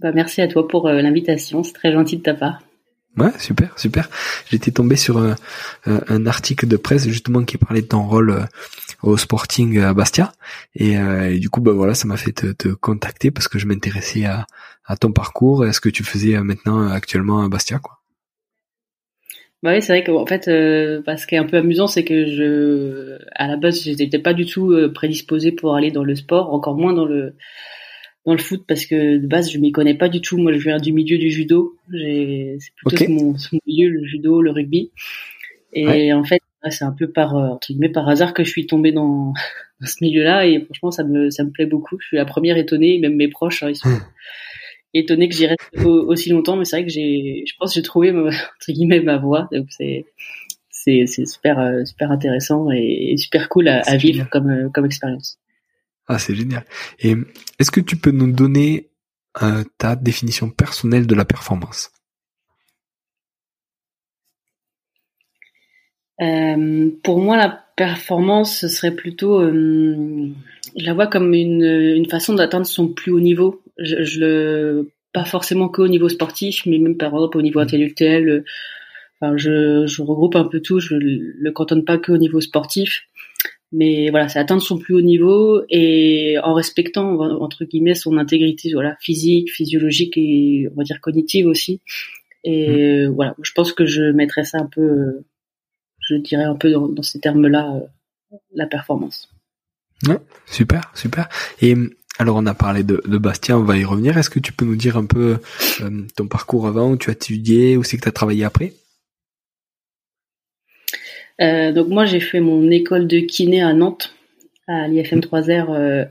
Bah, merci à toi pour euh, l'invitation, c'est très gentil de ta part. Ouais, super, super. J'étais tombé sur un, un, article de presse justement qui parlait de ton rôle euh, au Sporting à Bastia, et, euh, du coup, bah voilà, ça m'a fait te, te, contacter parce que je m'intéressais à, à ton parcours et à ce que tu faisais maintenant actuellement à Bastia, quoi. Bah oui, c'est vrai qu'en fait, euh, ce qui est un peu amusant, c'est que je, à la base, j'étais pas du tout prédisposé pour aller dans le sport, encore moins dans le dans le foot parce que de base je m'y connais pas du tout. Moi je viens du milieu du judo. C'est plutôt mon, milieu le judo, le rugby. Et en fait c'est un peu par euh, entre guillemets par hasard que je suis tombée dans, dans ce milieu-là et franchement ça me ça me plaît beaucoup. Je suis la première étonnée, même mes proches hein, ils sont hmm. étonnés que j'y reste aussi longtemps. Mais c'est vrai que j'ai je pense que j'ai trouvé entre guillemets ma voie. Donc c'est c'est super euh, super intéressant et, super cool à, à vivre comme euh, comme expérience. Ah, c'est génial. Et est-ce que tu peux nous donner euh, ta définition personnelle de la performance? Euh, Pour moi, la performance, ce serait plutôt, euh, je la vois comme une, une façon d'atteindre son plus haut niveau. Je, je le, pas forcément qu'au niveau sportif, mais même par exemple au niveau intellectuel. Enfin, je, je regroupe un peu tout. Je le cantonne pas qu'au niveau sportif mais voilà, c'est atteindre son plus haut niveau et en respectant entre guillemets son intégrité, voilà, physique, physiologique et on va dire cognitive aussi. Et mmh. voilà, je pense que je mettrais ça un peu, je dirais un peu dans, ces termes-là, euh, la performance. Ouais, super, super. Et alors on a parlé de, de Bastien, on va y revenir. Est-ce que tu peux nous dire un peu euh, ton parcours avant, où tu as étudié, où c'est que tu as travaillé après? Euh, donc moi j'ai fait mon école de kiné à Nantes, à l'IFM 3R. Euh,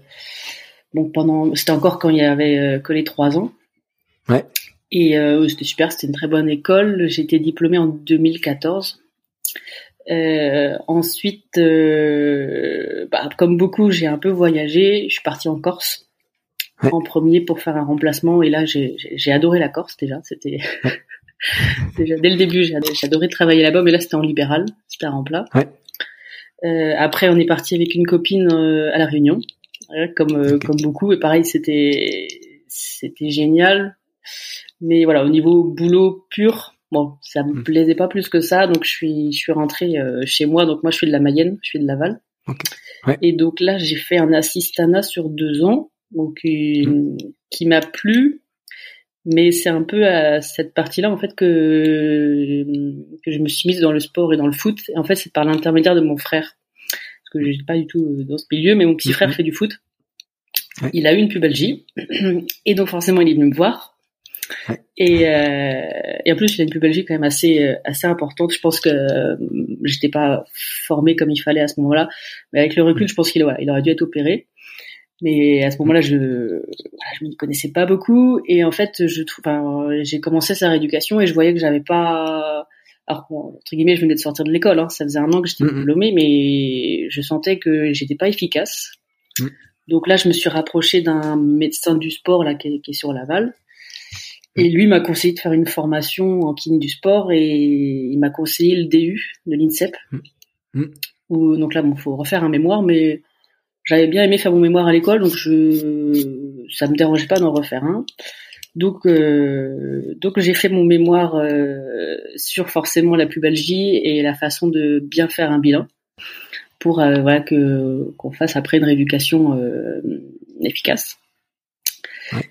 donc pendant, c'était encore quand il y avait euh, que les trois ans. Ouais. Et euh, c'était super, c'était une très bonne école. J'ai été diplômée en 2014. Euh, ensuite, bah, comme beaucoup, j'ai un peu voyagé. Je suis partie en Corse en premier pour faire un remplacement. Et là, j'ai adoré la Corse déjà. C'était Déjà, dès le début, adoré travailler là-bas, mais là, c'était en libéral, c'était un plat. Ouais. Euh, après, on est parti avec une copine euh, à la Réunion, comme euh, comme beaucoup, et pareil, c'était c'était génial. Mais voilà, au niveau boulot pur, bon, ça me hmm. plaisait pas plus que ça, donc je suis je suis rentrée chez moi. Donc moi, je suis de la Mayenne, je suis de Laval. Ouais. Et donc là, j'ai fait un assistana sur deux ans, donc hmm. qui m'a plu, mais c'est un peu à cette partie-là en fait que que je me suis mise dans le sport et dans le foot. Et en fait, c'est par l'intermédiaire de mon frère, parce que je suis pas du tout euh, dans ce milieu, mais mon petit frère mhm. fait du foot. Il a eu une pubalgie, et donc forcément, il est venu me voir. Et, euh, et en plus, il a une pubalgie quand même assez euh, assez importante. Je pense que euh, j'étais pas formée comme il fallait à ce moment-là, mais avec le recul, je pense qu'il il aurait dû être opéré. Mais à ce moment-là, je voilà, je m'y connaissais pas beaucoup et en fait, je trouve, enfin, j'ai commencé sa rééducation et je voyais que j'avais pas alors entre guillemets, je venais de sortir de l'école, hein, ça faisait un an que j'étais diplômée, mais je sentais que j'étais pas efficace. Donc là, je me suis rapprochée d'un médecin du sport là qui est, sur Laval. Et lui m'a conseillé de faire une formation en kiné du sport et il m'a conseillé le DU de l'INSEP. Où, donc là, bon, faut refaire un mémoire, mais j'avais bien aimé faire mon mémoire à l'école, donc je, ça me dérangeait pas d'en refaire un. Donc, euh, donc j'ai fait mon mémoire euh, sur forcément la pubalgie et la façon de bien faire un bilan pour euh, voilà que qu'on fasse après une rééducation euh, efficace.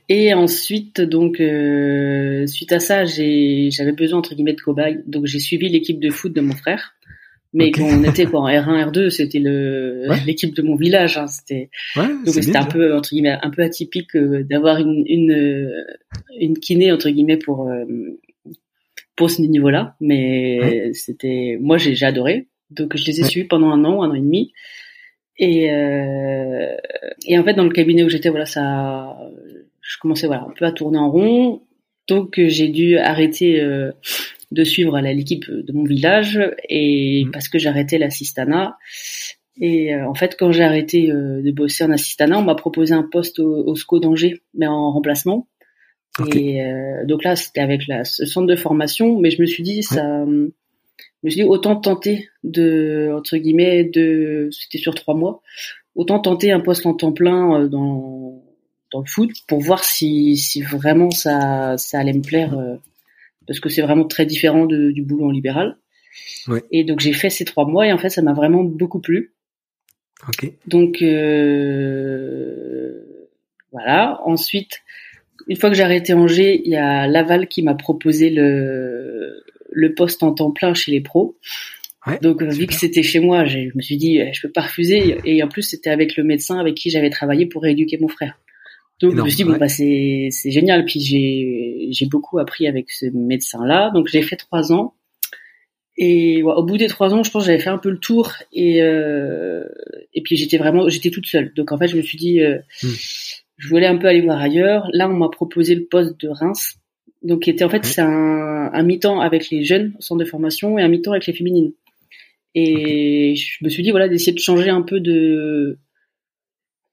Et ensuite, donc, euh, suite à ça, j'avais besoin entre guillemets de cobaye, donc j'ai suivi l'équipe de foot de mon frère. Mais quand on était quoi en R1, R2, c'était le l'équipe de mon village. Hein, c'était donc c'était un peu entre guillemets un peu atypique euh, d'avoir une, une euh, une kiné entre guillemets pour euh, pour ce niveau-là. Mais c'était moi j'ai j'ai adoré. Donc je les ai suivis pendant un an, un an et demi. Et et en fait dans le cabinet où j'étais voilà ça je commençais voilà un peu à tourner en rond. Donc j'ai dû arrêter de suivre l'équipe de mon village et mmh. parce que j'arrêtais l'assistana. Et euh, en fait, quand j'ai arrêté euh, de bosser en assistana, on m'a proposé un poste au, SCO d'Angers, mais en remplacement. Et euh, donc là, c'était avec la, ce centre de formation, mais je me suis dit ça, je me suis dit autant tenter de entre guillemets de, c'était sur trois mois, autant tenter un poste en temps plein dans dans le foot pour voir si si vraiment ça ça allait me plaire parce que c'est vraiment très différent du boulot en libéral. Et donc j'ai fait ces trois mois et en fait ça m'a vraiment beaucoup plu. Donc euh, voilà. Ensuite, une fois que j'ai arrêté Angers, il y a Laval qui m'a proposé le le poste en temps plein chez les pros. donc vu que c'était chez moi, je me suis dit je peux pas refuser et en plus c'était avec le médecin avec qui j'avais travaillé pour rééduquer mon frère. Donc je me suis dit bon bah c'est c'est génial. Puis j'ai j'ai beaucoup appris avec ce médecin là. Donc j'ai fait trois ans. Et au bout des trois ans, je pense j'avais fait un peu le tour et euh, et puis j'étais vraiment j'étais toute seule. Donc en fait je me suis dit euh, hmm. je voulais un peu aller voir ailleurs. Là on m'a proposé le poste de Reims. Donc qui était en fait c'est un, un mi-temps avec les jeunes au centre de formation et un mi-temps avec les féminines. Et je me suis dit voilà d'essayer de changer un peu de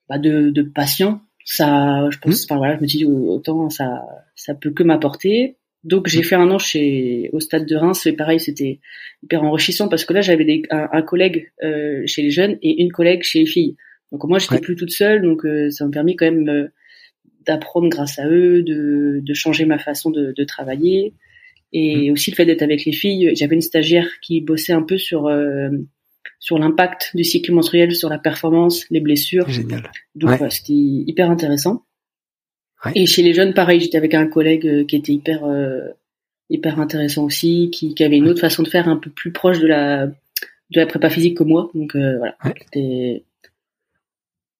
bah, de, de patient ça, je pense, mmh. enfin voilà, je me dis autant ça, ça peut que m'apporter. Donc j'ai mmh. fait un an chez au stade de Reims et pareil c'était hyper enrichissant parce que là j'avais un, collègue euh, chez les jeunes et une collègue chez les filles. Donc moi j'étais plus toute seule donc euh, ça m'a permis quand même euh, d'apprendre grâce à eux, de, de changer ma façon de, de travailler et mmh. aussi le fait d'être avec les filles. J'avais une stagiaire qui bossait un peu sur sur l'impact du cycle menstruel sur la performance, les blessures. Génial. Donc c'était hyper intéressant. Et chez les jeunes, pareil, j'étais avec un collègue euh, qui était hyper euh, hyper intéressant aussi, qui, qui, avait une autre façon de faire un peu plus proche de la de la prépa physique que moi. Donc euh, voilà, c'était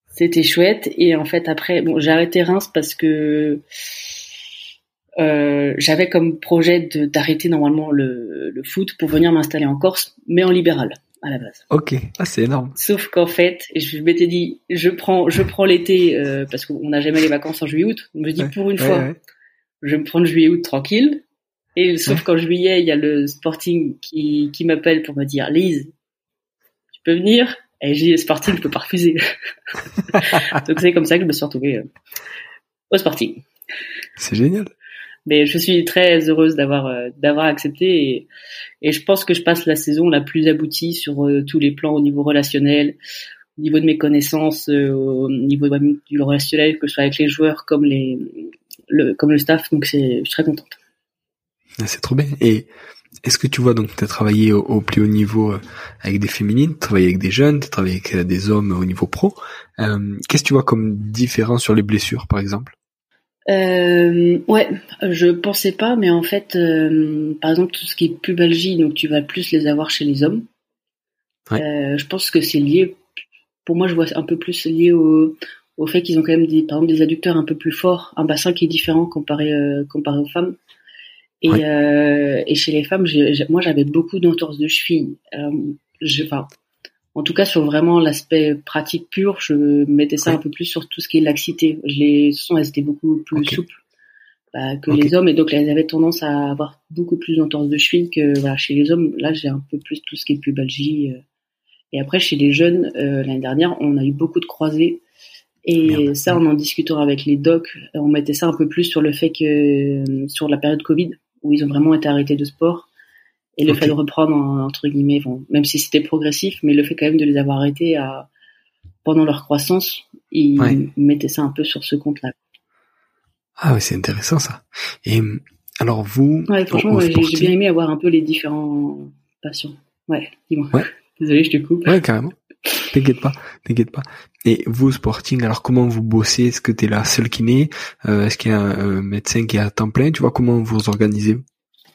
c'était chouette. Et en fait après, bon, j'ai arrêté Reims parce que euh, j'avais comme projet d'arrêter normalement le, le foot pour venir m'installer en Corse, mais en libéral à la base. Ok, ah, c'est énorme. Sauf qu'en fait, je m'étais dit, je prends, je prends l'été euh, parce qu'on n'a jamais les vacances en juillet-août. Je me dis pour une fois, je vais me prendre juillet-août tranquille. Et sauf qu'en juillet, il y a le Sporting qui, qui m'appelle pour me dire, Lise, tu peux venir? Et j'ai dit, le Sporting, je peux pas refuser. Donc c'est comme ça que je me suis retrouvée euh, au Sporting. C'est génial mais je suis très heureuse d'avoir euh, d'avoir accepté et, et, je pense que je passe la saison la plus aboutie sur euh, tous les plans au niveau relationnel, au niveau de mes connaissanses, euh, au niveau du relationnel que ce soit avec les joueurs comme les le, comme le staff. Donc c'est je suis très contente. Ah, c'est trop bien. Et est-ce que tu vois donc tu as travaillé au, plus haut niveau avec des féminines, tu travaillé avec des jeunes, tu travaillé avec des hommes au niveau pro. Qu'est-ce que tu vois comme différence sur les blessures par exemple? Euh, ouais, je pensais pas, mais en fait, euh, par exemple, tout ce qui est pubalgie, donc tu vas plus les avoir chez les hommes. Euh, je pense que c'est lié, pour moi, je vois un peu plus lié au, au fait qu'ils ont quand même des, par exemple, des adducteurs un peu plus forts, un bassin qui est différent comparé, euh, comparé aux femmes. Et, euh, et chez les femmes, moi, j'avais beaucoup d'entorses de cheville. je, enfin, en tout cas sur vraiment l'aspect pratique pur, je mettais ça un peu plus sur tout ce qui est laxité. Je les sons, elles étaient beaucoup plus souples bah, que les hommes et donc elles avaient tendance à avoir beaucoup plus d'entorse de cheville que voilà chez les hommes. Là, j'ai un peu plus tout ce qui est pubalgie. Euh. Et après, chez les jeunes, euh, l'année dernière, on a eu beaucoup de croisés. Et ça, en en discutant avec les docs, on mettait ça un peu plus sur le fait que sur la période Covid, où ils ont vraiment été arrêtés de sport, et le fait de reprendre entre guillemets, bon, même si c'était progressif, mais le fait quand même de les avoir arrêtés à, pendant leur croissance, ils mettaient ça un peu sur ce compte-là. Ah oui, c'est intéressant ça. Et alors vous, ouais, franchement, j'ai bien aimé avoir un peu les différents patients. Ouais, dis-moi. Ouais. Désolé, je te coupe. Ouais, carrément. T'inquiète pas, t'inquiète pas. Et vous, Sporting, alors comment vous bossez? Est-ce que t'es la seule kiné? Euh, Est-ce qu'il y a un, médecin qui est à temps plein? Tu vois comment vous vous organisez?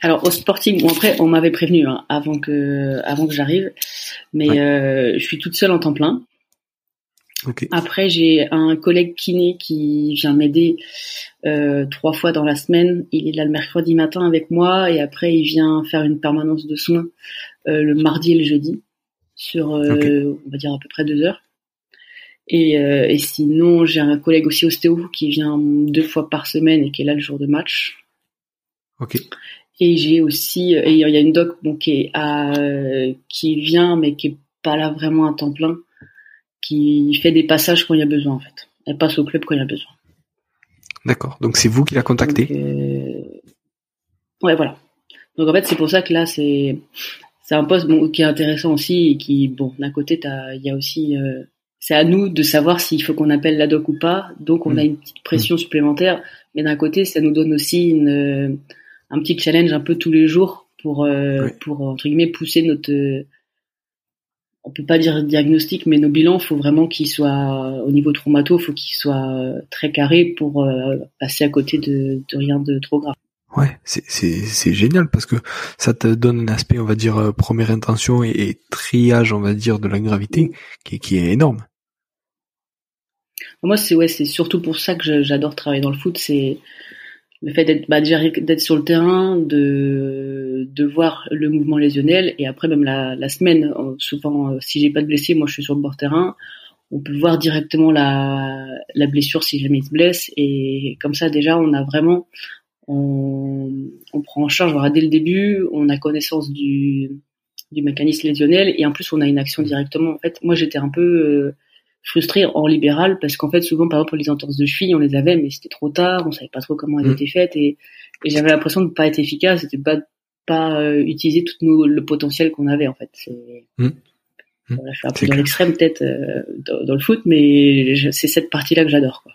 Alors au Sporting, bon après on m'avait prévenu hein, avant que avant que j'arrive, mais euh, je suis toute seule en temps plein. Après, j'ai un collègue kiné qui vient m'aider euh, trois fois dans la semaine. Il est là le mercredi matin avec moi et après il vient faire une permanence de soins euh, le mardi et le jeudi sur, euh, on va dire à peu près deux heures. Et, euh, et sinon, j'ai un collègue aussi ostéo qui vient deux fois par semaine et qui est là le jour de match. Ok. Et j'ai aussi, et il y a une doc bon, qui, est à, qui vient mais qui est pas là vraiment à temps plein qui fait des passages quand il y a besoin en fait. Elle passe au club quand il y a besoin. D'accord. Donc c'est vous qui l'a contacté. Euh... Ouais, voilà. Donc en fait c'est pour ça que là c'est c'est un poste bon, qui est intéressant aussi et qui bon d'un côté il y a aussi euh... c'est à nous de savoir s'il faut qu'on appelle la doc ou pas. Donc on a mm. une petite pression mm. supplémentaire, mais d'un côté ça nous donne aussi une euh, un petit challenge un peu tous les jours pour euh, pour entre guillemets pousser notre on peut pas dire diagnostic, mais nos bilans, faut vraiment qu'ils soient au niveau traumato, faut qu'ils soient très carrés pour euh, passer à côté de, rien de trop grave. Ouais, c'est génial parce que ça te donne un aspect, on va dire euh, première intention et, triage, on va dire, de la gravité qui, qui est énorme. Moi, c'est ouais, c'est surtout pour ça que j'adore travailler dans le foot, c'est le fait d'être bah, d'être sur le terrain, de de voir le mouvement lésionnel et après même la, la semaine, euh, souvent euh, si j'ai pas de blessé, moi je suis sur le bord terrain, on peut voir directement la la blessure si jamais il se blesse et comme ça déjà on a vraiment on, on prend en charge voilà, dès le début, on a connaissance du du mécanisme lésionnel et en plus on a une action directement. En fait, moi j'étais un peu euh, frustré en libéral parce qu'en fait souvent par exemple pour les entorses de cheville on les avait mais c'était trop tard on savait pas trop comment elles mm. étaient faites et, et j'avais l'impression de pas être efficace c'était pas pas euh, utiliser tout le potentiel qu'on avait en fait c'est mm. mm. Voilà, je suis un peu dans l'extrême peut-être euh, dans, le foot mais c'est cette partie là que j'adore quoi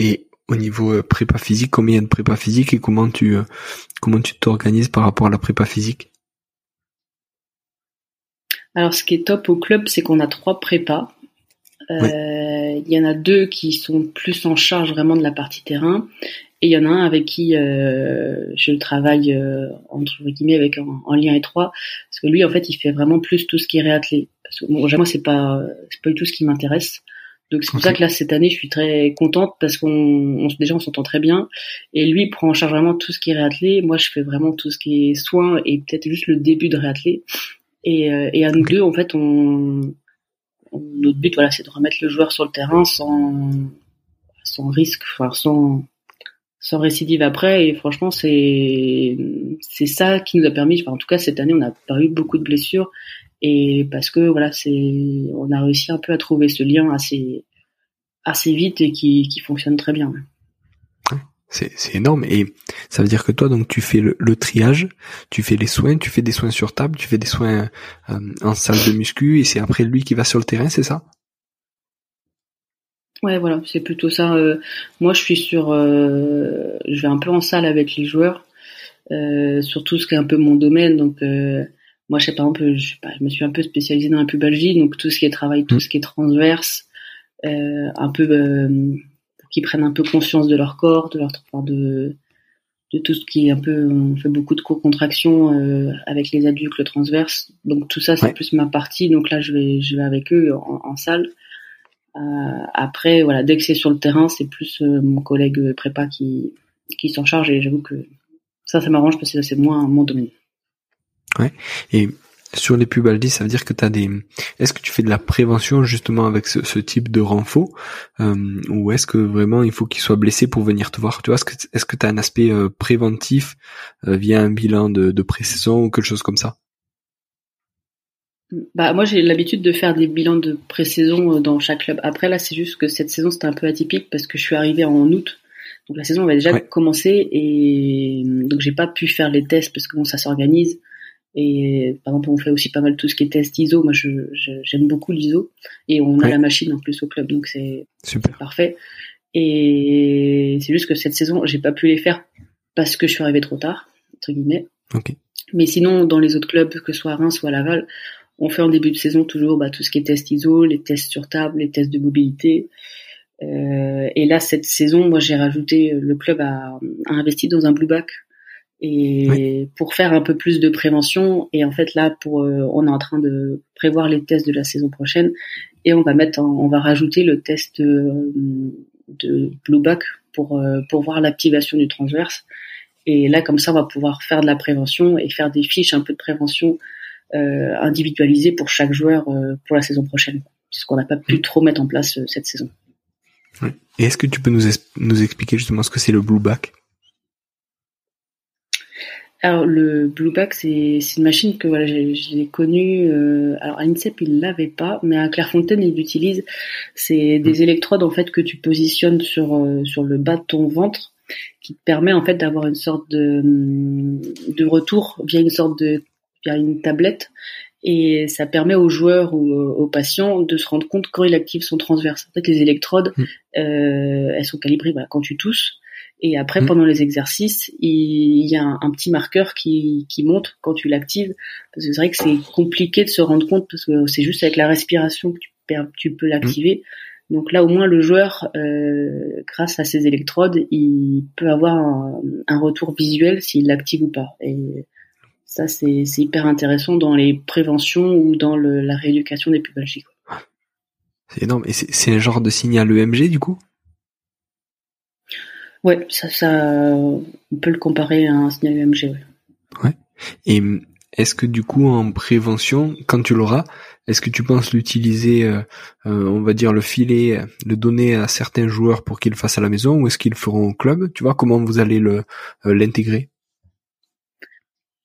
et au niveau euh, prépa physique combien il y a de prépa physique et comment tu comment tu t'organises par rapport à la prépa physique? Alors ce qui est top au club c'est qu'on a trois prépas euh, il y en a deux qui sont plus en charge vraiment de la partie terrain, et il y en a un avec qui euh, je travaille euh, entre guillemets avec en, lien étroit, parce que lui en fait il fait vraiment plus tout ce qui est réathlé. Parce que bon, moi c'est pas c'est pas du tout ce qui m'intéresse. Donc c'est pour ça que là cette année je suis très contente parce qu'on on, déjà on s'entend très bien et lui il prend en charge vraiment tout ce qui est réathlé. Moi je fais vraiment tout ce qui est soins et peut-être juste le début de réathlé. Et, et à nous deux en fait on notre but, voilà, c'est de remettre le joueur sur le terrain sans, sans risque, enfin, sans, sans récidive après. Et franchement, c'est, c'est ça qui nous a permis, enfin, en tout cas, cette année, on n'a pas eu beaucoup de blessures. Et parce que, voilà, c'est, on a réussi un peu à trouver ce lien assez, assez vite et qui, qui fonctionne très bien. C'est énorme et ça veut dire que toi donc tu fais le, triage, tu fais les soins, tu fais des soins sur table, tu fais des soins euh, en salle de muscu et c'est après lui qui va sur le terrain, c'est ça? Ouais voilà, c'est plutôt ça. Euh, moi je suis sur, euh, je vais un peu en salle avec les joueurs, sur tout ce qui est un peu mon domaine. Donc moi je sais pas un peu, je, sais pas, je me suis un peu spécialisée dans la pubalgie, donc tout ce qui est travail, tout mmh. ce qui est transverse, un peu qui prennent un peu conscience de leur corps, de leur de de tout ce qui est un peu on fait beaucoup de co-contraction euh, avec les adultes le transverse. Donc tout ça c'est plus ma partie. Donc là je vais je vais avec eux en, salle. Euh, après voilà dès que c'est sur le terrain c'est plus euh, mon collègue prépa qui qui s'en charge. Et j'avoue que ça ça m'arrange parce que c'est moins mon domaine ouais. Et sur les pubalgies, ça veut dire que tu as des. Est-ce que tu fais de la prévention justement avec ce, type de renfort euh, ou est-ce que vraiment il faut qu'il soit blessé pour venir te voir? Tu vois, est-ce que est-ce que tu as un aspect euh, préventif euh, via un bilan de, de pré-saison ou quelque chose comme ça? Bah moi j'ai l'habitude de faire des bilans de pré-saison dans chaque club. Après là c'est juste que cette saison c'était un peu atypique parce que je suis arrivée en août, donc la saison avait déjà commencé et donc j'ai pas pu faire les tests parce que bon ça s'organise. Et par exemple, on fait aussi pas mal tout ce qui est test ISO. Moi, j'aime je, beaucoup l'ISO. Et on a la machine en plus au club, donc c'est parfait. Et c'est juste que cette saison, j'ai pas pu les faire parce que je suis arrivé trop tard, entre guillemets. Mais sinon, dans les autres clubs, que ce soit Reims ou à Laval, on fait en début de saison toujours bah, tout ce qui est test ISO, les tests sur table, les tests de mobilité. Euh, et là, cette saison, moi, j'ai rajouté, le club a, a investi dans un blue back et pour faire un peu plus de prévention. Et en fait là, pour euh, on est en train de prévoir les tests de la saison prochaine et on va mettre, on va rajouter le test euh, de, blue back pour euh, pour voir l'activation du transverse. Et là, comme ça, on va pouvoir faire de la prévention et faire des fiches un peu de prévention individualisées pour chaque joueur pour la saison prochaine, puisqu'on n'a pas pu trop mettre en place cette saison. Et est-ce que tu peux nous, nous expliquer justement ce que c'est le blue back alors le Blueback, c'est une machine que voilà, j'ai connue. Euh, alors à INSEP, il l'avait pas, mais à Clairefontaine, il l'utilise. C'est des mm. électrodes en fait que tu positionnes sur euh, sur le bas de ton ventre, qui te permet en fait d'avoir une sorte de de retour via une sorte de via une tablette et ça permet aux joueurs ou aux patients de se rendre compte quand il active son transverse. En fait, les électrodes, mm. euh, elles sont calibrées voilà, quand tu tousses et après, mm. pendant les exercices, il y a un, petit marqueur qui, qui monte quand tu l'actives. Parce que c'est vrai que c'est compliqué de se rendre compte parce que c'est juste avec la respiration que tu, tu peux l'activer. Mm. Donc là, au moins, le joueur, euh, grâce à ses électrodes, il peut avoir un, retour visuel s'il l'active ou pas. Et ça, c'est hyper intéressant dans les préventions ou dans le, la rééducation des pubalgies. C'est énorme. Et c'est un genre de signal EMG, du coup? Ouais, ça, ça, on peut le comparer à un signal UMG. Ouais. ouais. Et est-ce que du coup en prévention, quand tu l'auras, est-ce que tu penses l'utiliser, euh, euh, on va dire le filer, le donner à certains joueurs pour qu'ils le fassent à la maison, ou est-ce qu'ils le feront au club? Tu vois comment vous allez le euh, l'intégrer?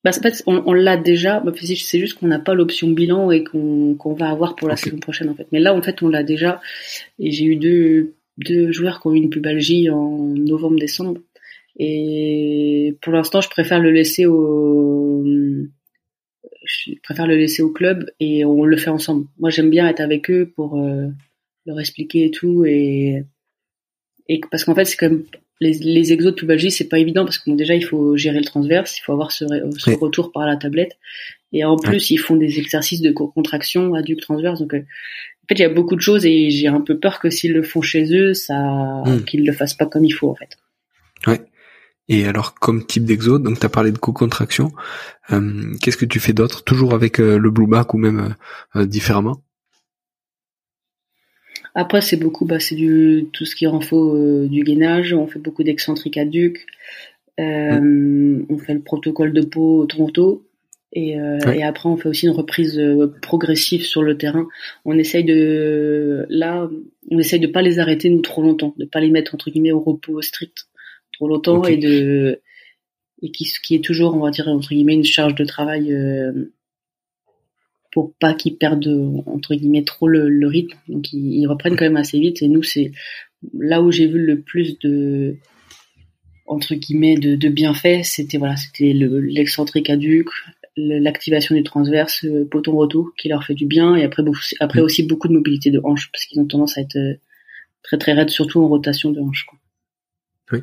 Bah, en fait, on, on l'a déjà. Bah, c'est juste qu'on n'a pas l'option bilan et qu'on qu'on va avoir pour la saison prochaine en fait. Mais là, en fait, on l'a déjà. Et j'ai eu deux deux joueurs qui ont eu une pubalgie en novembre-décembre. Et pour l'instant, je préfère le laisser au, je préfère le laisser au club et on le fait ensemble. Moi, j'aime bien être avec eux pour euh, leur expliquer et tout et et parce qu'en fait, c'est comme les, les exos de pubalgie, c'est pas évident parce que déjà il faut gérer le transverse, il faut avoir ce, ce retour par la tablette et en plus ils font des exercices de contraction adduct transverse donc euh, en fait, il y a beaucoup de choses et j'ai un peu peur que s'ils le font chez eux, ça, hmm. qu'ils le fassent pas comme il faut en fait. Ouais. Et alors, comme type d'exo, donc tu as parlé de co-contraction, euh, qu'est-ce que tu fais d'autre? Toujours avec euh, le blue back ou même euh, différemment? Après, c'est beaucoup, bah, c'est du tout ce qui renfort du gainage. On fait beaucoup d'excentriques à duc. Hmm. On fait le protocole de peau Toronto. Et, euh, et, après, on fait aussi une reprise euh, progressive sur le terrain. On essaye de, là, on essaye de pas les arrêter nous trop longtemps, de pas les mettre entre guillemets au repos strict trop longtemps et de, et qui, qui est toujours, on va dire entre guillemets, une charge de travail euh, pour pas qu'ils perdent entre guillemets trop le, le rythme. Donc ils, ils, reprennent quand même assez vite. Et nous, c'est là où j'ai vu le plus de entre guillemets de, de bienfaits, c'était voilà, c'était l'excentrique à duc, l'activation du transverse, poton retour qui leur fait du bien et après après mm. aussi beaucoup de mobilité de hanches parce qu'ils ont tendance à être euh, très très raides surtout en rotation de hanches. Quoi. Oui.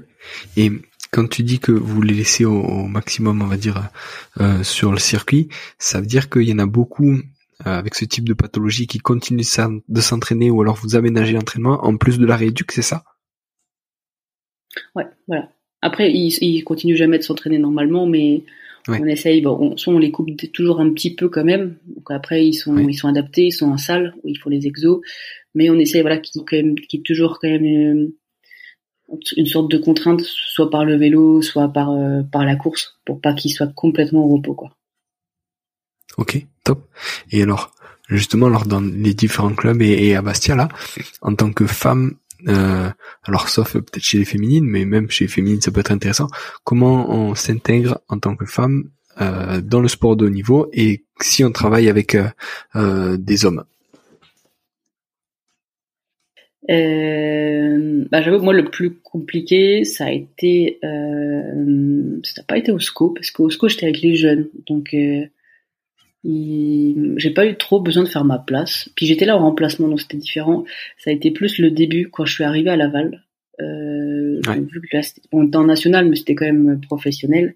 Et quand tu dis que vous les laissez au, maximum, on va dire, euh, sur le circuit, ça veut dire qu'il y en a beaucoup euh, avec ce type de pathologie qui continuent de s'entraîner ou alors vous aménagez l'entraînement en plus de la rééduque, c'est ça? Ouais, voilà. Après, ils, ils continuent jamais de s'entraîner normalement, mais on essaye, bon, on, soit on les coupe toujours un petit peu quand même. Donc après, ils sont, ils sont adaptés, ils sont en salle où il faut les exos, mais on essaye, voilà, qui quand même, qui toujours quand même une, une, sorte de contrainte, soit par le vélo, soit par euh, par la course, pour pas qu'ils soient complètement au repos, quoi. Ok, top. Et alors, justement, alors dans les différents clubs et, à Bastia là, en tant que femme, euh, alors sauf peut-être chez les féminines, mais même chez les féminines ça peut être intéressant. Comment on s'intègre en tant que femme euh, dans le sport de haut niveau et si on travaille avec euh, des hommes? Euh, bah, j'avoue que moi le plus compliqué ça a été euh, ça n'a pas été au SCO parce qu'au SCO j'étais avec les jeunes donc euh, j'ai pas eu trop besoin de faire ma place. Puis j'étais là au remplacement donc c'était différent. Ça a été plus le début quand je suis arrivé à Laval. Euh, vu que là c'était bon, en national mais c'était quand même professionnel.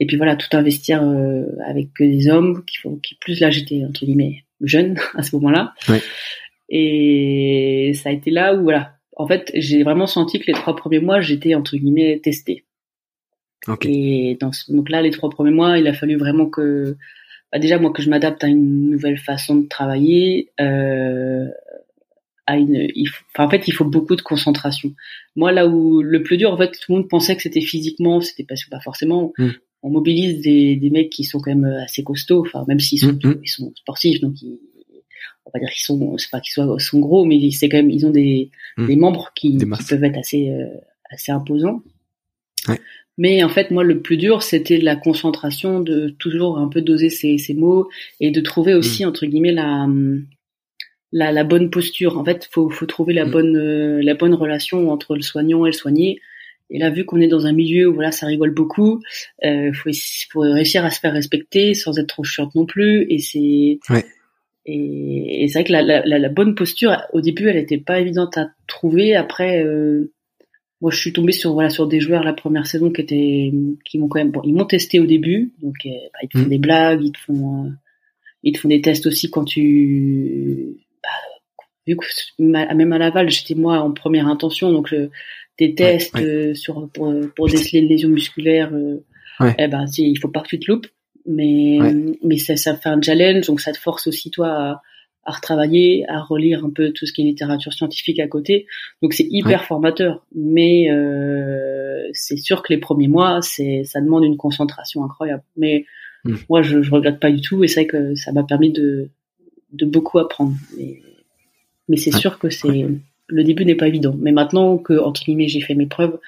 Et puis voilà tout investir euh, avec que des hommes qui font qui plus là j'étais entre guillemets jeune à ce moment-là. Ouais. Et ça a été là où, voilà, en fait, j'ai vraiment senti que les trois premiers mois, j'étais, entre guillemets, testée. Et dans donc là, les trois premiers mois, il a fallu vraiment que, bah déjà, moi, que je m'adapte à une nouvelle façon de travailler, euh, à une, il faut, enfin, en fait, il faut beaucoup de concentration. Moi, là où le plus dur, en fait, tout le monde pensait que c'était physiquement, c'était parce que pas forcément. Hmm. On mobilise des, des mecs qui sont quand même assez costauds, enfin, même s'ils sont, hmm, hmm. ils sont sportifs, donc ils, on va dire qu'ils sont, c'est pas qu'ils soient sont gros, mais c'est quand même, ils ont des, mmh. des membres qui, qui, peuvent être assez, euh, assez imposants. Ouais. Mais en fait, moi, le plus dur, c'était la concentration, de toujours un peu doser ses, ses mots et de trouver aussi mmh. entre guillemets la, la, la bonne posture. En fait, faut, faut trouver la mmh. bonne, euh, la bonne relation entre le soignant et le soigné. Et là, vu qu'on est dans un milieu où voilà, ça rigole beaucoup, euh, faut, faut réussir à se faire respecter sans être trop chiante non plus. Et c'est, ouais. Et, et c'est vrai que la, la, la, bonne posture, au début, elle était pas évidente à trouver. Après, euh, moi, je suis tombée sur voilà sur des joueurs la première saison qui étaient qui m'ont quand même bon, ils m'ont testé au début, donc euh, bah, ils te font mmh. des blagues, ils te font euh, ils te font des tests aussi quand tu bah, vu que même à Laval, j'étais moi en première intention, donc le, des tests euh, sur pour, pour déceler une lésion musculaire, eh ben il faut pas que tu te loupes mais mais ça, ça fait un challenge, donc ça te force aussi toi à, à retravailler, à relire un peu tout ce qui est littérature scientifique à côté. Donc c'est hyper formateur, mais euh, c'est sûr que les premiers mois, c'est ça demande une concentration incroyable. Mais hmm. moi, je, je regrette pas du tout, et c'est vrai que ça m'a permis de de beaucoup apprendre. Mais, mais c'est sûr que c'est le début n'est pas évident. Mais maintenant que entre guillemets j'ai fait mes preuves,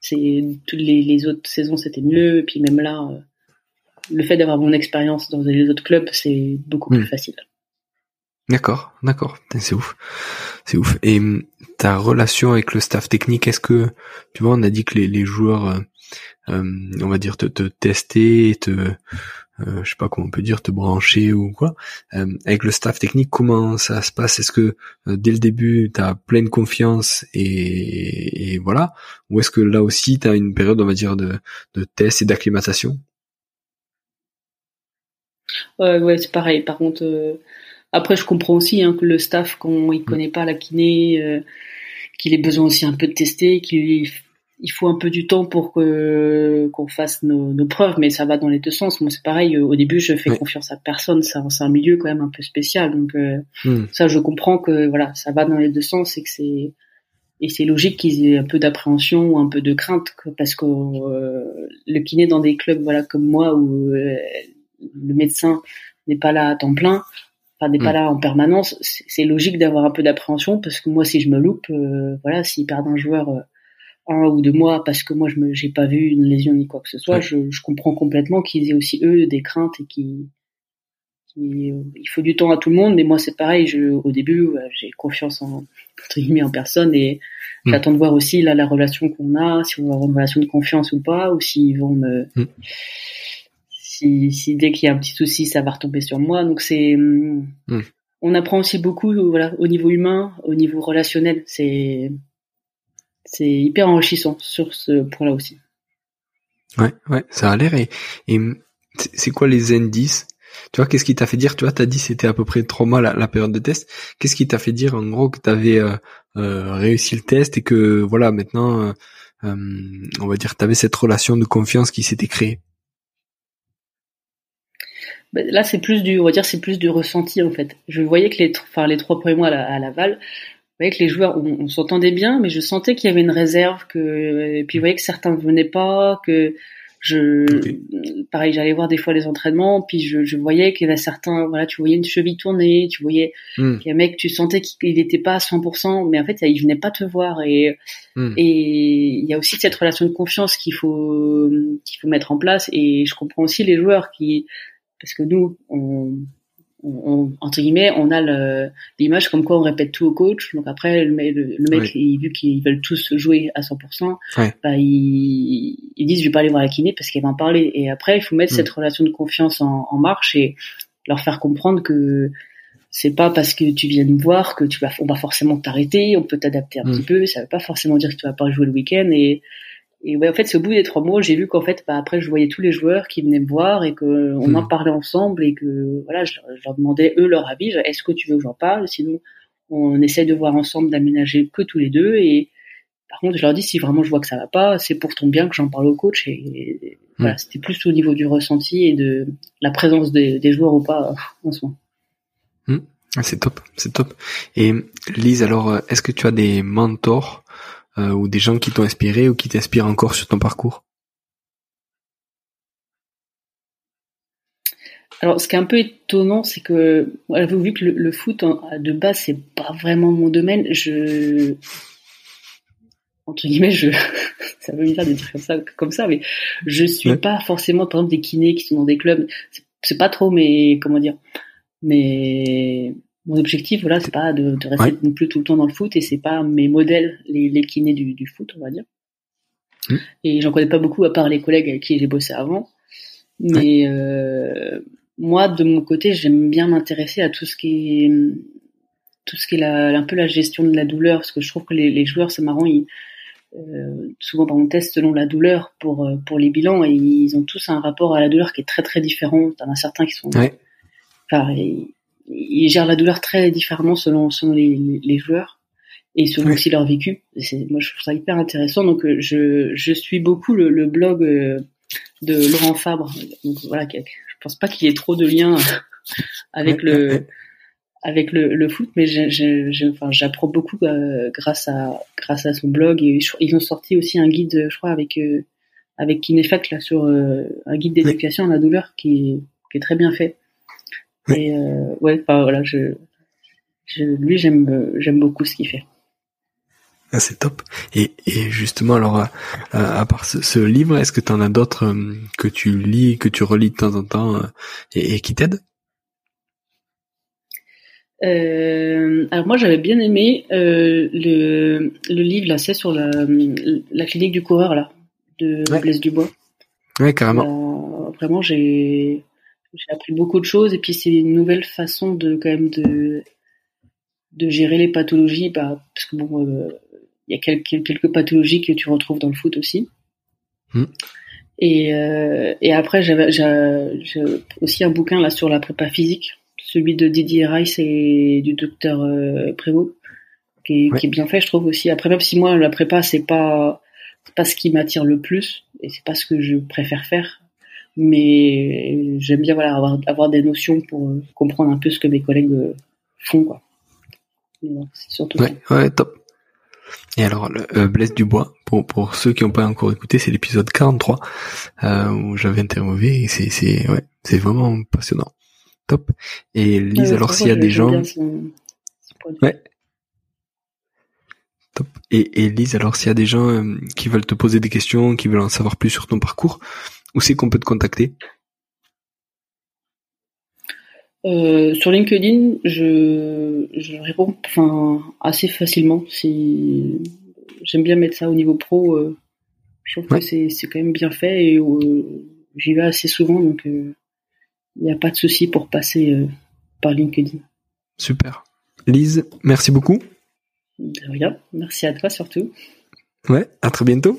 c'est toutes les, les autres saisons c'était mieux, et puis même là. Euh, le fait d'avoir mon expérience dans les autres clubs, c'est beaucoup plus hmm. facile. D'accord, d'accord, c'est ouf, c'est ouf. Et hum, ta relation avec le staff technique, est-ce que, tu vois, on a dit que les, joueurs, euh, hum, on va dire, te, te tester, te, euh, je sais pas comment on peut dire, te brancher ou quoi. Hum, avec le staff technique, comment ça se passe? Est-ce que euh, dès le début, tu as pleine confiance et, voilà, ou est-ce que là aussi, tu as une période, on va dire, de, de test et d'acclimatation? Ouais, ouais, c'est pareil. Par contre, euh, après, je comprends aussi hein, que le staff, quand il connaît pas la kiné, euh, qu'il ait besoin aussi un peu de tester, qu'il il faut un peu du temps pour que qu'on fasse nos, nos, preuves, mais ça va dans les deux sens. Moi, c'est pareil. Au début, je fais confiance à personne. C'est un, milieu quand même un peu spécial, donc euh, hmm. ça, je comprends que voilà, ça va dans les deux sens et que c'est et c'est logique qu'ils aient un peu d'appréhension ou un peu de crainte parce que le kiné dans des clubs voilà comme moi où le médecin n'est pas là à temps plein, enfin n'est pas mm. là en permanence, c'est logique d'avoir un peu d'appréhension parce que moi si je me loupe, euh, voilà, s'ils perdent un joueur euh, un ou deux mois parce que moi je me j'ai pas vu une lésion ni quoi que ce soit, je, comprends complètement qu'ils aient aussi eux des craintes et qui il faut du temps à tout le monde, mais moi c'est pareil. Je, au début, j'ai confiance en entre guillemets en personne et mm. j'attends de voir aussi là la relation qu'on a, si on va avoir une relation de confiance ou pas, ou s'ils vont me mm si, dès qu'il y a un petit souci, ça va retomber sur moi. Donc c'est, hmm. on apprend aussi beaucoup, voilà, au niveau humain, au niveau relationnel. C'est, c'est hyper enrichissant sur ce point-là aussi. Ouais, ouais, ça a l'air. Et, et c'est quoi les indices? Tu vois, qu'est-ce qui t'a fait dire? Tu vois, t'as dit c'était à peu près trois mois la, période de test. Qu'est-ce qui t'a fait dire en gros que t'avais euh, euh, réussi le test et que voilà maintenant, euh, on va dire, t'avais cette relation de confiance qui s'était créée? Là, c'est plus du, on va dire, c'est plus du ressenti en fait. Je voyais que les, enfin, les trois premiers mois à, Laval, je voyais que les joueurs, on, s'entendait bien, mais je sentais qu'il y avait une réserve, que, et puis je voyais que certains venaient pas, que je, pareil, j'allais voir des fois les entraînements, puis je, je voyais qu'il y avait certains, voilà, tu voyais une cheville tournée, tu voyais Hmm. qu'il y a un mec, tu sentais qu'il n'était pas à 100%, mais en fait, il venait pas te voir. Et Hmm. et il y a aussi cette relation de confiance qu'il faut qu'il faut mettre en place. Et je comprends aussi les joueurs qui, parce que nous, on, on, entre guillemets, on a l'image comme quoi on répète tout au coach. Donc après, le, mec- le, le mec, Oui. il- vu qu'ils veulent tous jouer à 100%, Ouais. bah, ils, ils disent je vais pas aller voir la kiné parce qu'elle va en parler. Et après, il faut mettre Mm. cette relation de confiance en, en marche et leur faire comprendre que c'est pas parce que tu viens nous voir que tu vas, on va forcément t'arrêter. On peut t'adapter un Mm. petit peu. Ça veut pas forcément dire que tu vas pas jouer le week-end. Et, et ouais, en fait, c'est au bout des trois mois, j'ai vu qu'en fait, bah, après, je voyais tous les joueurs qui venaient me voir et que on Mm. en parlait ensemble et que voilà, je, leur- je leur demandais eux leur avis. Est-ce que tu veux que j'en parle? Sinon, on essaie de voir ensemble d'aménager que tous les deux. Et par contre, je leur dis si vraiment je vois que ça va pas, c'est pour ton bien que j'en parle au coach. Et, et voilà, c'était plus au niveau du ressenti et de la présence des, des joueurs ou pas en ce moment. Ah, c'est top, c'est top. Et Lise, alors, euh, est-ce que tu as des mentors euh, ou des gens qui t'ont inspiré ou qui t'inspirent encore sur ton parcours? Alors, ce qui est un peu étonnant, c'est que, voilà, vous vu que le, le foot en- de base, c'est pas vraiment mon domaine, je, entre guillemets, je, ça veut dire de dire comme ça, comme ça, mais je suis Ouais. pas forcément, par exemple, des kinés qui sont dans des clubs. C'est- pas trop mes, comment dire, mais mon objectif, voilà, c'est pas de, de rester Ouais. non plus tout le temps dans le foot et c'est pas mes modèles, les, les kinés du, du foot, on va dire. Mm. Et j'en connais pas beaucoup à part les collègues avec qui j'ai bossé avant. Mais euh, moi, de mon côté, j'aime bien m'intéresser à tout ce qui est tout ce qui est la, un peu la gestion de la douleur, parce que je trouve que les, les joueurs, c'est marrant, ils, euh, souvent bah, on teste selon la douleur pour euh, pour les bilans et ils ont tous un rapport à la douleur qui est très très différent. T'en as certains qui sont, Ouais. enfin, ils, ils gèrent la douleur très différemment selon selon les, les, joueurs et selon aussi leur vécu. Et moi, je trouve ça hyper intéressant. Donc, euh, je je suis beaucoup le, le blog euh, de Laurent Fabre. Donc voilà, je pense pas qu'il y ait trop de liens avec le avec le, le foot, mais j'apprends beaucoup euh, grâce à grâce à son blog. Et je- ils ont sorti aussi un guide, je crois, avec euh, avec Kinefac là sur euh, un guide d'éducation à la douleur qui qui est très bien fait. Et euh, ouais, enfin voilà, je, je lui j'aime euh, j'aime beaucoup ce qu'il fait. Ah, c'est top. Et, et justement, alors, euh, à part ce, ce livre, est-ce que tu en as d'autres euh, que tu lis, que tu relis de temps en temps euh, et, et qui t'aident? Euh, alors moi j'avais bien aimé le, le livre là, c'est sur la, la clinique du coureur là de Ouais. Blaise Dubois. Ouais, carrément. Vraiment, j'ai j'ai appris beaucoup de choses et puis c'est une nouvelle façon de quand même de de gérer les pathologies, bah, parce que bon, euh, il y a quelques quelques pathologies que tu retrouves dans le foot aussi. Hmm. Et euh, et après j'avais j'ai aussi un bouquin là sur la prépa physique, celui de Didier Rice et du docteur euh, Prévost, qui est, Ouais. qui est bien fait, je trouve aussi. Après même si moi la prépa c'est pas pas ce qui m'attire le plus et c'est pas ce que je préfère faire mais j'aime bien voilà avoir, avoir des notions pour euh, comprendre un peu ce que mes collègues euh, font quoi c'est surtout ça. Ouais, ouais, top. Et alors, le, euh, Blaise Dubois, pour, pour ceux qui n'ont pas encore écouté, c'est l'épisode 43 euh, où j'avais interviewé et c'est c'est ouais, c'est vraiment passionnant. Top. Et Lise, Ouais, alors s'il y a des gens, son- son. Ouais. top. Et, et Lise, alors s'il y a des gens euh, qui veulent te poser des questions, qui veulent en savoir plus sur ton parcours, où c'est qu'on peut te contacter? Euh, sur LinkedIn, je, je réponds enfin assez facilement. Si j'aime bien mettre ça au niveau pro, euh, je trouve Ouais. que c'est quand même bien fait et euh, j'y vais assez souvent, donc il n'y a pas de souci pour passer par LinkedIn. Super. Lise, merci beaucoup. De rien. Merci à toi surtout. Ouais, à très bientôt.